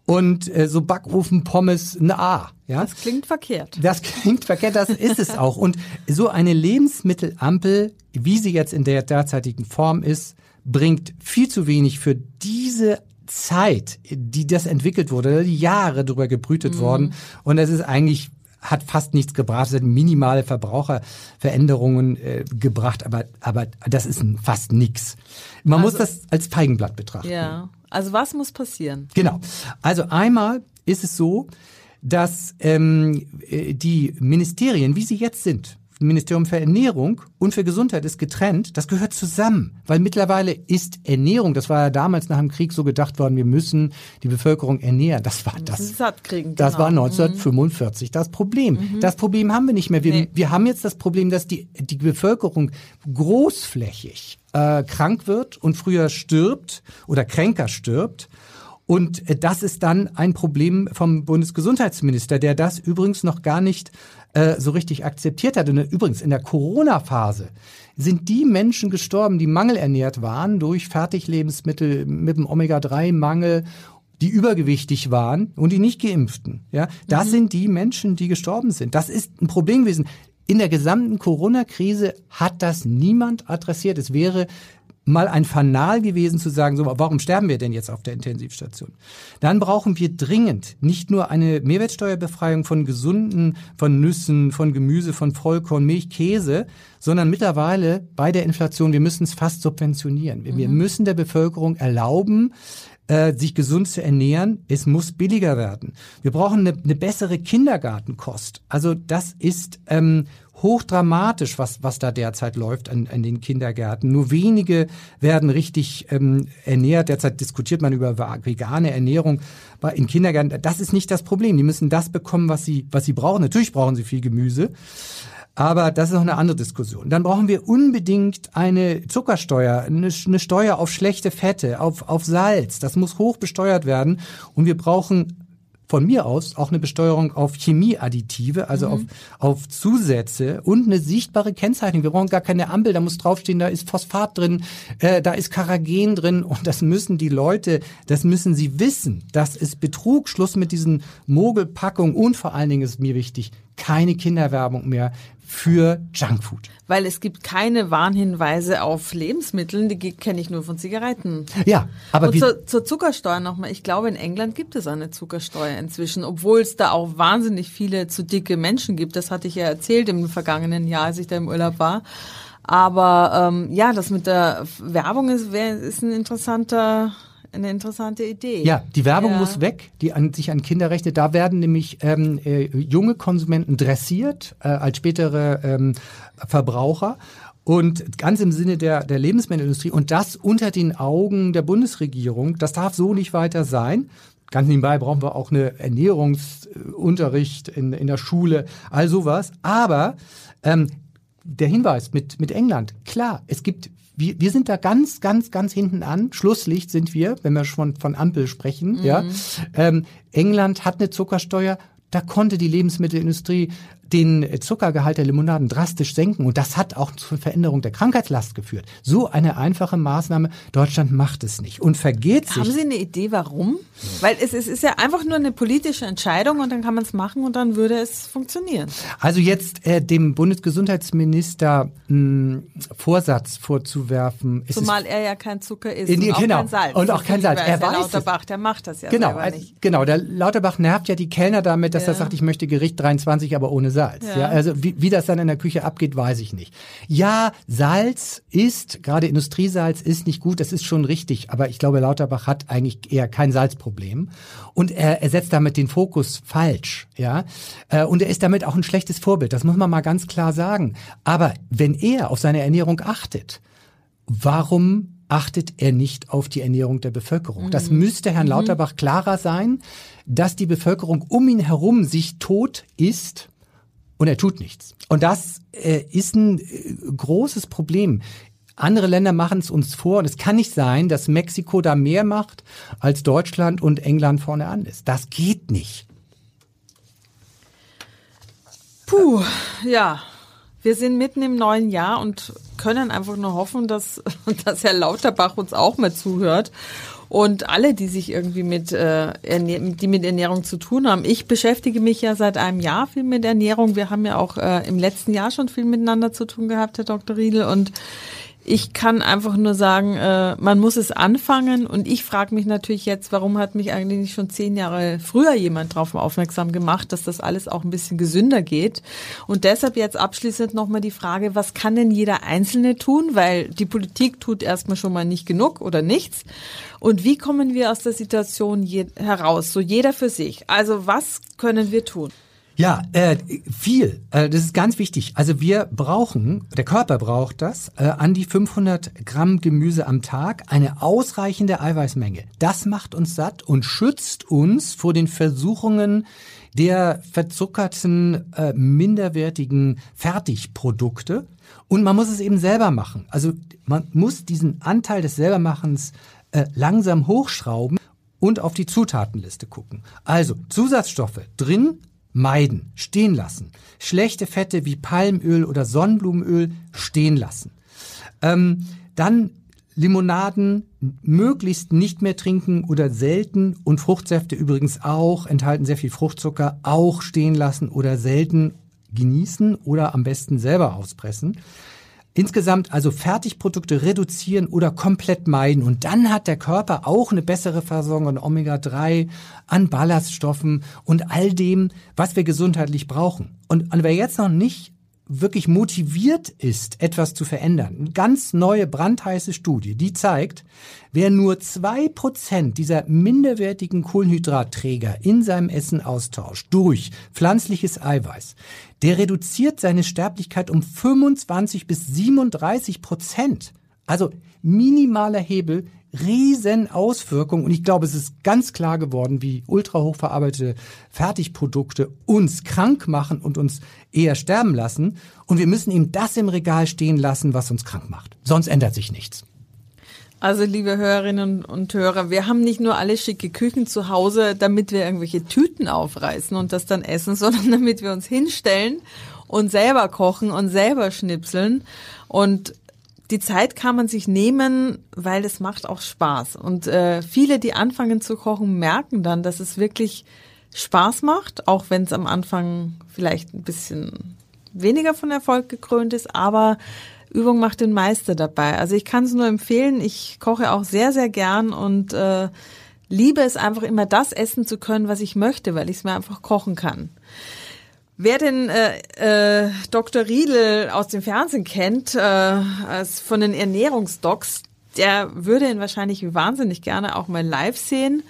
und äh, so Backofenpommes ein A. Ja? Das klingt verkehrt. Das [laughs] klingt verkehrt, das ist es auch. Und so eine Lebensmittelampel, wie sie jetzt in der derzeitigen Form ist, bringt viel zu wenig für diese Zeit, die das entwickelt wurde, die Jahre drüber gebrütet mhm. worden. Und es ist eigentlich hat fast nichts gebracht. Es hat minimale Verbraucherveränderungen äh, gebracht, aber, aber das ist fast nichts. Man also, muss das als Feigenblatt betrachten. Ja. Also was muss passieren? Genau. Also einmal ist es so, dass ähm, äh, die Ministerien, wie sie jetzt sind, Ministerium für Ernährung und für Gesundheit ist getrennt. Das gehört zusammen, weil mittlerweile ist Ernährung, das war ja damals nach dem Krieg so gedacht worden, wir müssen die Bevölkerung ernähren. Das war das. Satt kriegen, das war 1945 mhm. das Problem. Mhm. Das Problem haben wir nicht mehr. Wir, nee. wir haben jetzt das Problem, dass die, die Bevölkerung großflächig äh, krank wird und früher stirbt oder kränker stirbt. Und äh, das ist dann ein Problem vom Bundesgesundheitsminister, der das übrigens noch gar nicht äh, so richtig akzeptiert hat. Und übrigens in der Corona-Phase sind die Menschen gestorben, die mangelernährt waren durch Fertiglebensmittel mit dem Omega-3-Mangel die übergewichtig waren und die nicht geimpften. Ja, das mhm. sind die Menschen, die gestorben sind. Das ist ein Problem gewesen in der gesamten Corona-Krise hat das niemand adressiert. Es wäre mal ein Fanal gewesen zu sagen, so, warum sterben wir denn jetzt auf der Intensivstation? Dann brauchen wir dringend nicht nur eine Mehrwertsteuerbefreiung von gesunden, von Nüssen, von Gemüse, von Vollkorn, Milch, Käse, sondern mittlerweile bei der Inflation, wir müssen es fast subventionieren. Mhm. Wir müssen der Bevölkerung erlauben, äh, sich gesund zu ernähren. Es muss billiger werden. Wir brauchen eine, eine bessere Kindergartenkost. Also das ist ähm, hochdramatisch, was, was da derzeit läuft an, an den Kindergärten. Nur wenige werden richtig ähm, ernährt. Derzeit diskutiert man über vegane Ernährung in Kindergärten. Das ist nicht das Problem. Die müssen das bekommen, was sie, was sie brauchen. Natürlich brauchen sie viel Gemüse. Aber das ist noch eine andere Diskussion. Dann brauchen wir unbedingt eine Zuckersteuer, eine, eine, Steuer auf schlechte Fette, auf, auf Salz. Das muss hoch besteuert werden. Und wir brauchen von mir aus auch eine Besteuerung auf Chemieadditive, also mhm. auf, auf Zusätze und eine sichtbare Kennzeichnung. Wir brauchen gar keine Ampel, da muss draufstehen, da ist Phosphat drin, äh, da ist Karagen drin und das müssen die Leute, das müssen sie wissen. Das ist Betrug, Schluss mit diesen Mogelpackungen und vor allen Dingen ist mir wichtig, keine Kinderwerbung mehr für Junkfood. Weil es gibt keine Warnhinweise auf Lebensmitteln, die kenne ich nur von Zigaretten. Ja, aber Und zur, zur Zuckersteuer nochmal. Ich glaube, in England gibt es eine Zuckersteuer inzwischen, obwohl es da auch wahnsinnig viele zu dicke Menschen gibt. Das hatte ich ja erzählt im vergangenen Jahr, als ich da im Urlaub war. Aber ähm, ja, das mit der Werbung ist, ist ein interessanter eine interessante Idee. Ja, die Werbung ja. muss weg, die an, sich an Kinder rechnet. Da werden nämlich ähm, äh, junge Konsumenten dressiert äh, als spätere ähm, Verbraucher. Und ganz im Sinne der, der Lebensmittelindustrie und das unter den Augen der Bundesregierung, das darf so nicht weiter sein. Ganz nebenbei brauchen wir auch eine Ernährungsunterricht in, in der Schule, all sowas. Aber ähm, der Hinweis mit, mit England, klar, es gibt wir, wir sind da ganz, ganz, ganz hinten an. Schlusslicht sind wir, wenn wir schon von Ampel sprechen. Mhm. Ja, ähm, England hat eine Zuckersteuer. Da konnte die Lebensmittelindustrie den Zuckergehalt der Limonaden drastisch senken. Und das hat auch zur Veränderung der Krankheitslast geführt. So eine einfache Maßnahme, Deutschland macht es nicht und vergeht sich. Haben Sie eine Idee, warum? Weil es, es ist ja einfach nur eine politische Entscheidung und dann kann man es machen und dann würde es funktionieren. Also jetzt äh, dem Bundesgesundheitsminister mh, Vorsatz vorzuwerfen. Zumal er ja kein Zucker ist und auch genau, kein Salz. Und auch kein Salz. Er der weiß Lauterbach, es. der macht das ja genau, also, nicht. Genau, der Lauterbach nervt ja die Kellner damit, dass ja. er sagt, ich möchte Gericht 23, aber ohne Salz. Ja. ja. also wie, wie das dann in der Küche abgeht, weiß ich nicht. Ja, Salz ist, gerade Industriesalz ist nicht gut, das ist schon richtig, aber ich glaube, Lauterbach hat eigentlich eher kein Salzproblem. Und er, er setzt damit den Fokus falsch, ja. Äh, und er ist damit auch ein schlechtes Vorbild, das muss man mal ganz klar sagen. Aber wenn er auf seine Ernährung achtet, warum achtet er nicht auf die Ernährung der Bevölkerung. Das mhm. müsste Herrn mhm. Lauterbach klarer sein, dass die Bevölkerung um ihn herum sich tot ist und er tut nichts. Und das äh, ist ein äh, großes Problem. Andere Länder machen es uns vor und es kann nicht sein, dass Mexiko da mehr macht als Deutschland und England vorne an ist. Das geht nicht. Puh, ja. Wir sind mitten im neuen Jahr und können einfach nur hoffen, dass, [laughs] dass Herr Lauterbach uns auch mal zuhört und alle, die sich irgendwie mit, äh, die mit Ernährung zu tun haben. Ich beschäftige mich ja seit einem Jahr viel mit Ernährung. Wir haben ja auch äh, im letzten Jahr schon viel miteinander zu tun gehabt, Herr Dr. Riedel. Und ich kann einfach nur sagen, äh, man muss es anfangen. Und ich frage mich natürlich jetzt, warum hat mich eigentlich nicht schon zehn Jahre früher jemand darauf aufmerksam gemacht, dass das alles auch ein bisschen gesünder geht. Und deshalb jetzt abschließend nochmal die Frage, was kann denn jeder Einzelne tun? Weil die Politik tut erstmal schon mal nicht genug oder nichts. Und wie kommen wir aus der Situation heraus? So jeder für sich. Also was können wir tun? Ja, äh, viel. Äh, das ist ganz wichtig. Also wir brauchen, der Körper braucht das, äh, an die 500 Gramm Gemüse am Tag, eine ausreichende Eiweißmenge. Das macht uns satt und schützt uns vor den Versuchungen der verzuckerten, äh, minderwertigen Fertigprodukte. Und man muss es eben selber machen. Also man muss diesen Anteil des Selbermachens äh, langsam hochschrauben und auf die Zutatenliste gucken. Also Zusatzstoffe drin meiden, stehen lassen. Schlechte Fette wie Palmöl oder Sonnenblumenöl stehen lassen. Ähm, dann Limonaden möglichst nicht mehr trinken oder selten und Fruchtsäfte übrigens auch, enthalten sehr viel Fruchtzucker, auch stehen lassen oder selten genießen oder am besten selber auspressen. Insgesamt also Fertigprodukte reduzieren oder komplett meiden. Und dann hat der Körper auch eine bessere Versorgung an Omega-3, an Ballaststoffen und all dem, was wir gesundheitlich brauchen. Und, und wer jetzt noch nicht wirklich motiviert ist, etwas zu verändern. Eine ganz neue, brandheiße Studie, die zeigt, wer nur zwei Prozent dieser minderwertigen Kohlenhydratträger in seinem Essen austauscht durch pflanzliches Eiweiß, der reduziert seine Sterblichkeit um 25 bis 37 Prozent. Also minimaler Hebel riesen Auswirkungen. Und ich glaube, es ist ganz klar geworden, wie ultra hochverarbeitete Fertigprodukte uns krank machen und uns eher sterben lassen. Und wir müssen ihm das im Regal stehen lassen, was uns krank macht. Sonst ändert sich nichts. Also liebe Hörerinnen und Hörer, wir haben nicht nur alle schicke Küchen zu Hause, damit wir irgendwelche Tüten aufreißen und das dann essen, [laughs] sondern damit wir uns hinstellen und selber kochen und selber schnipseln. Und die Zeit kann man sich nehmen, weil es macht auch Spaß. Und äh, viele, die anfangen zu kochen, merken dann, dass es wirklich Spaß macht, auch wenn es am Anfang vielleicht ein bisschen weniger von Erfolg gekrönt ist, aber Übung macht den Meister dabei. Also ich kann es nur empfehlen. Ich koche auch sehr, sehr gern und äh, liebe es einfach immer das essen zu können, was ich möchte, weil ich es mir einfach kochen kann. Wer den äh, äh, Dr. Riedel aus dem Fernsehen kennt, äh, als von den Ernährungsdocs, der würde ihn wahrscheinlich wahnsinnig gerne auch mal live sehen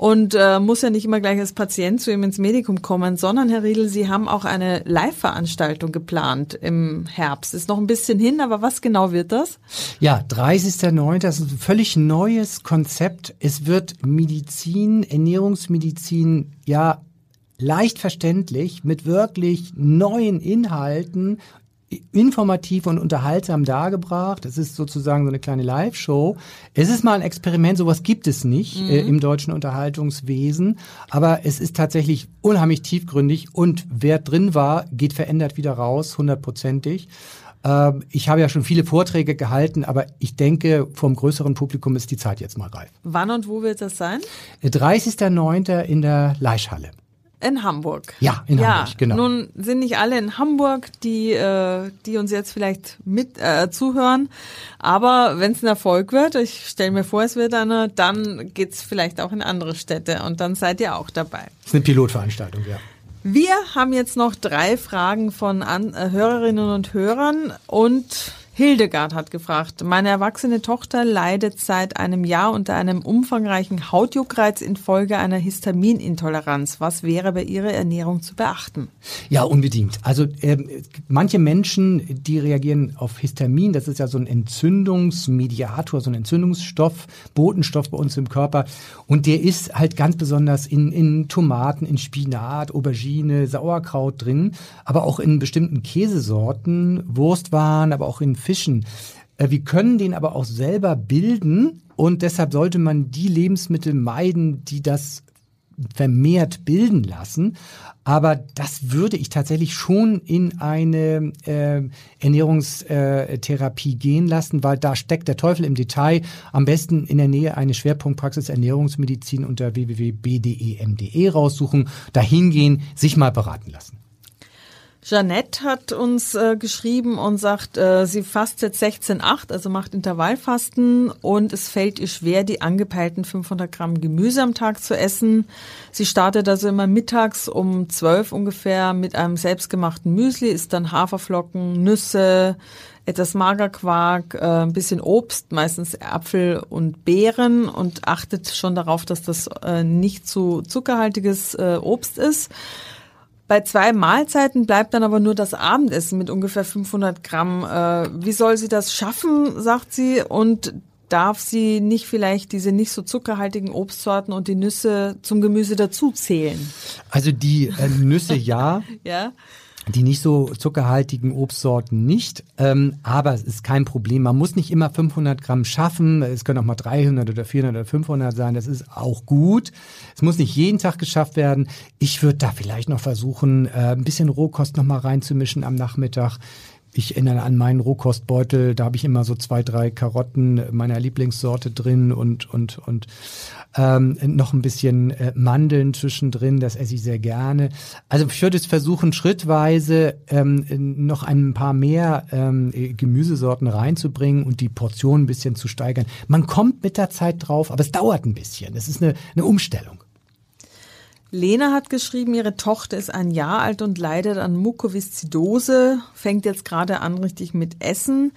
und äh, muss ja nicht immer gleich als Patient zu ihm ins Medikum kommen, sondern Herr Riedel, Sie haben auch eine Live-Veranstaltung geplant im Herbst. Ist noch ein bisschen hin, aber was genau wird das? Ja, 30.09. Das ist ein völlig neues Konzept. Es wird Medizin, Ernährungsmedizin, ja, leicht verständlich mit wirklich neuen Inhalten informativ und unterhaltsam dargebracht. Es ist sozusagen so eine kleine Live-Show. Es ist mal ein Experiment, sowas gibt es nicht mhm. äh, im deutschen Unterhaltungswesen, aber es ist tatsächlich unheimlich tiefgründig und wer drin war, geht verändert wieder raus, hundertprozentig. Äh, ich habe ja schon viele Vorträge gehalten, aber ich denke, vom größeren Publikum ist die Zeit jetzt mal reif. Wann und wo wird das sein? 30.09. in der Leischhalle. In Hamburg. Ja, in ja, Hamburg, genau. Nun sind nicht alle in Hamburg, die, äh, die uns jetzt vielleicht mit äh, zuhören. Aber wenn es ein Erfolg wird, ich stelle mir vor, es wird einer, dann geht's vielleicht auch in andere Städte und dann seid ihr auch dabei. Das ist eine Pilotveranstaltung, ja. Wir haben jetzt noch drei Fragen von An äh, Hörerinnen und Hörern und Hildegard hat gefragt, meine erwachsene Tochter leidet seit einem Jahr unter einem umfangreichen Hautjuckreiz infolge einer Histaminintoleranz. Was wäre bei ihrer Ernährung zu beachten? Ja, unbedingt. Also äh, manche Menschen, die reagieren auf Histamin, das ist ja so ein Entzündungsmediator, so ein Entzündungsstoff, Botenstoff bei uns im Körper. Und der ist halt ganz besonders in, in Tomaten, in Spinat, Aubergine, Sauerkraut drin, aber auch in bestimmten Käsesorten, Wurstwaren, aber auch in Fischen. Äh, wir können den aber auch selber bilden und deshalb sollte man die Lebensmittel meiden, die das vermehrt bilden lassen. Aber das würde ich tatsächlich schon in eine äh, Ernährungstherapie gehen lassen, weil da steckt der Teufel im Detail. Am besten in der Nähe eine Schwerpunktpraxis Ernährungsmedizin unter www.bdem.de raussuchen, dahin gehen, sich mal beraten lassen. Jeanette hat uns äh, geschrieben und sagt, äh, sie fastet 16,8, also macht Intervallfasten und es fällt ihr schwer, die angepeilten 500 Gramm Gemüse am Tag zu essen. Sie startet also immer mittags um 12 ungefähr mit einem selbstgemachten Müsli, isst dann Haferflocken, Nüsse, etwas Magerquark, äh, ein bisschen Obst, meistens Apfel und Beeren und achtet schon darauf, dass das äh, nicht zu zuckerhaltiges äh, Obst ist. Bei zwei Mahlzeiten bleibt dann aber nur das Abendessen mit ungefähr 500 Gramm. Äh, wie soll sie das schaffen, sagt sie, und darf sie nicht vielleicht diese nicht so zuckerhaltigen Obstsorten und die Nüsse zum Gemüse dazu zählen? Also die äh, Nüsse ja. [laughs] ja die nicht so zuckerhaltigen Obstsorten nicht, ähm, aber es ist kein Problem. Man muss nicht immer 500 Gramm schaffen. Es können auch mal 300 oder 400 oder 500 sein. Das ist auch gut. Es muss nicht jeden Tag geschafft werden. Ich würde da vielleicht noch versuchen, äh, ein bisschen Rohkost noch mal reinzumischen am Nachmittag ich erinnere an meinen Rohkostbeutel, da habe ich immer so zwei, drei Karotten meiner Lieblingssorte drin und und und ähm, noch ein bisschen äh, Mandeln zwischendrin, das esse ich sehr gerne. Also ich würde es versuchen, schrittweise ähm, noch ein paar mehr ähm, Gemüsesorten reinzubringen und die Portion ein bisschen zu steigern. Man kommt mit der Zeit drauf, aber es dauert ein bisschen. Es ist eine, eine Umstellung. Lena hat geschrieben, ihre Tochter ist ein Jahr alt und leidet an Mukoviszidose, fängt jetzt gerade an richtig mit Essen.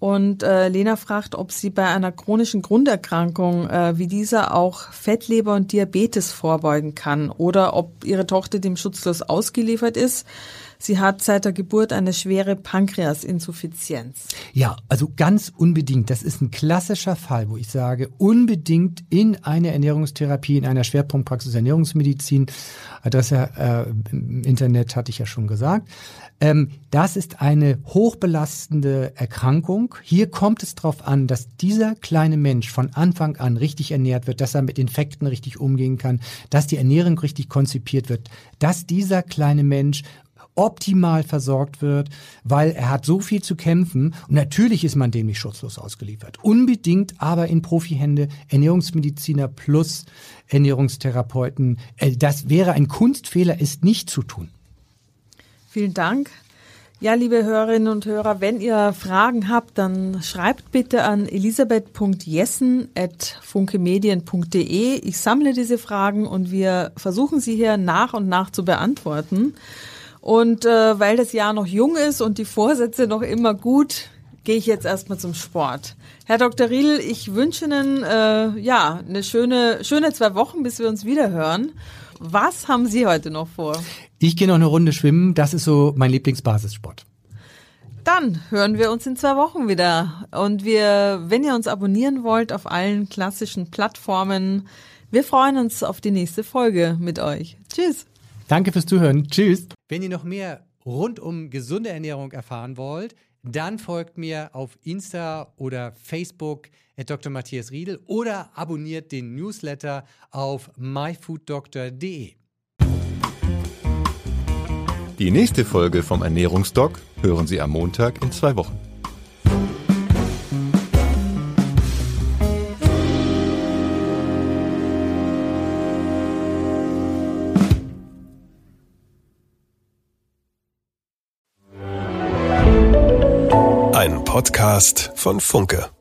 Und äh, Lena fragt, ob sie bei einer chronischen Grunderkrankung äh, wie dieser auch Fettleber und Diabetes vorbeugen kann oder ob ihre Tochter dem schutzlos ausgeliefert ist. Sie hat seit der Geburt eine schwere Pankreasinsuffizienz. Ja, also ganz unbedingt. Das ist ein klassischer Fall, wo ich sage, unbedingt in eine Ernährungstherapie, in einer Schwerpunktpraxis Ernährungsmedizin. Adresse äh, im Internet hatte ich ja schon gesagt. Ähm, das ist eine hochbelastende Erkrankung. Hier kommt es darauf an, dass dieser kleine Mensch von Anfang an richtig ernährt wird, dass er mit Infekten richtig umgehen kann, dass die Ernährung richtig konzipiert wird, dass dieser kleine Mensch optimal versorgt wird, weil er hat so viel zu kämpfen und natürlich ist man dem nicht schutzlos ausgeliefert. Unbedingt aber in Profihände, Ernährungsmediziner plus Ernährungstherapeuten. Äh, das wäre ein Kunstfehler, ist nicht zu tun. Vielen Dank. Ja, liebe Hörerinnen und Hörer, wenn ihr Fragen habt, dann schreibt bitte an elisabeth.jessen.funkemedien.de. Ich sammle diese Fragen und wir versuchen sie hier nach und nach zu beantworten. Und äh, weil das Jahr noch jung ist und die Vorsätze noch immer gut, gehe ich jetzt erstmal zum Sport. Herr Dr. Riedl, ich wünsche Ihnen äh, ja eine schöne, schöne zwei Wochen, bis wir uns wieder hören. Was haben Sie heute noch vor? Ich gehe noch eine Runde schwimmen. Das ist so mein Lieblingsbasissport. Dann hören wir uns in zwei Wochen wieder. Und wir, wenn ihr uns abonnieren wollt auf allen klassischen Plattformen, wir freuen uns auf die nächste Folge mit euch. Tschüss. Danke fürs Zuhören. Tschüss. Wenn ihr noch mehr rund um gesunde Ernährung erfahren wollt, dann folgt mir auf Insta oder Facebook at Dr. Matthias Riedel oder abonniert den Newsletter auf myfooddoctor.de. Die nächste Folge vom Ernährungsdoc hören Sie am Montag in zwei Wochen. Podcast von Funke.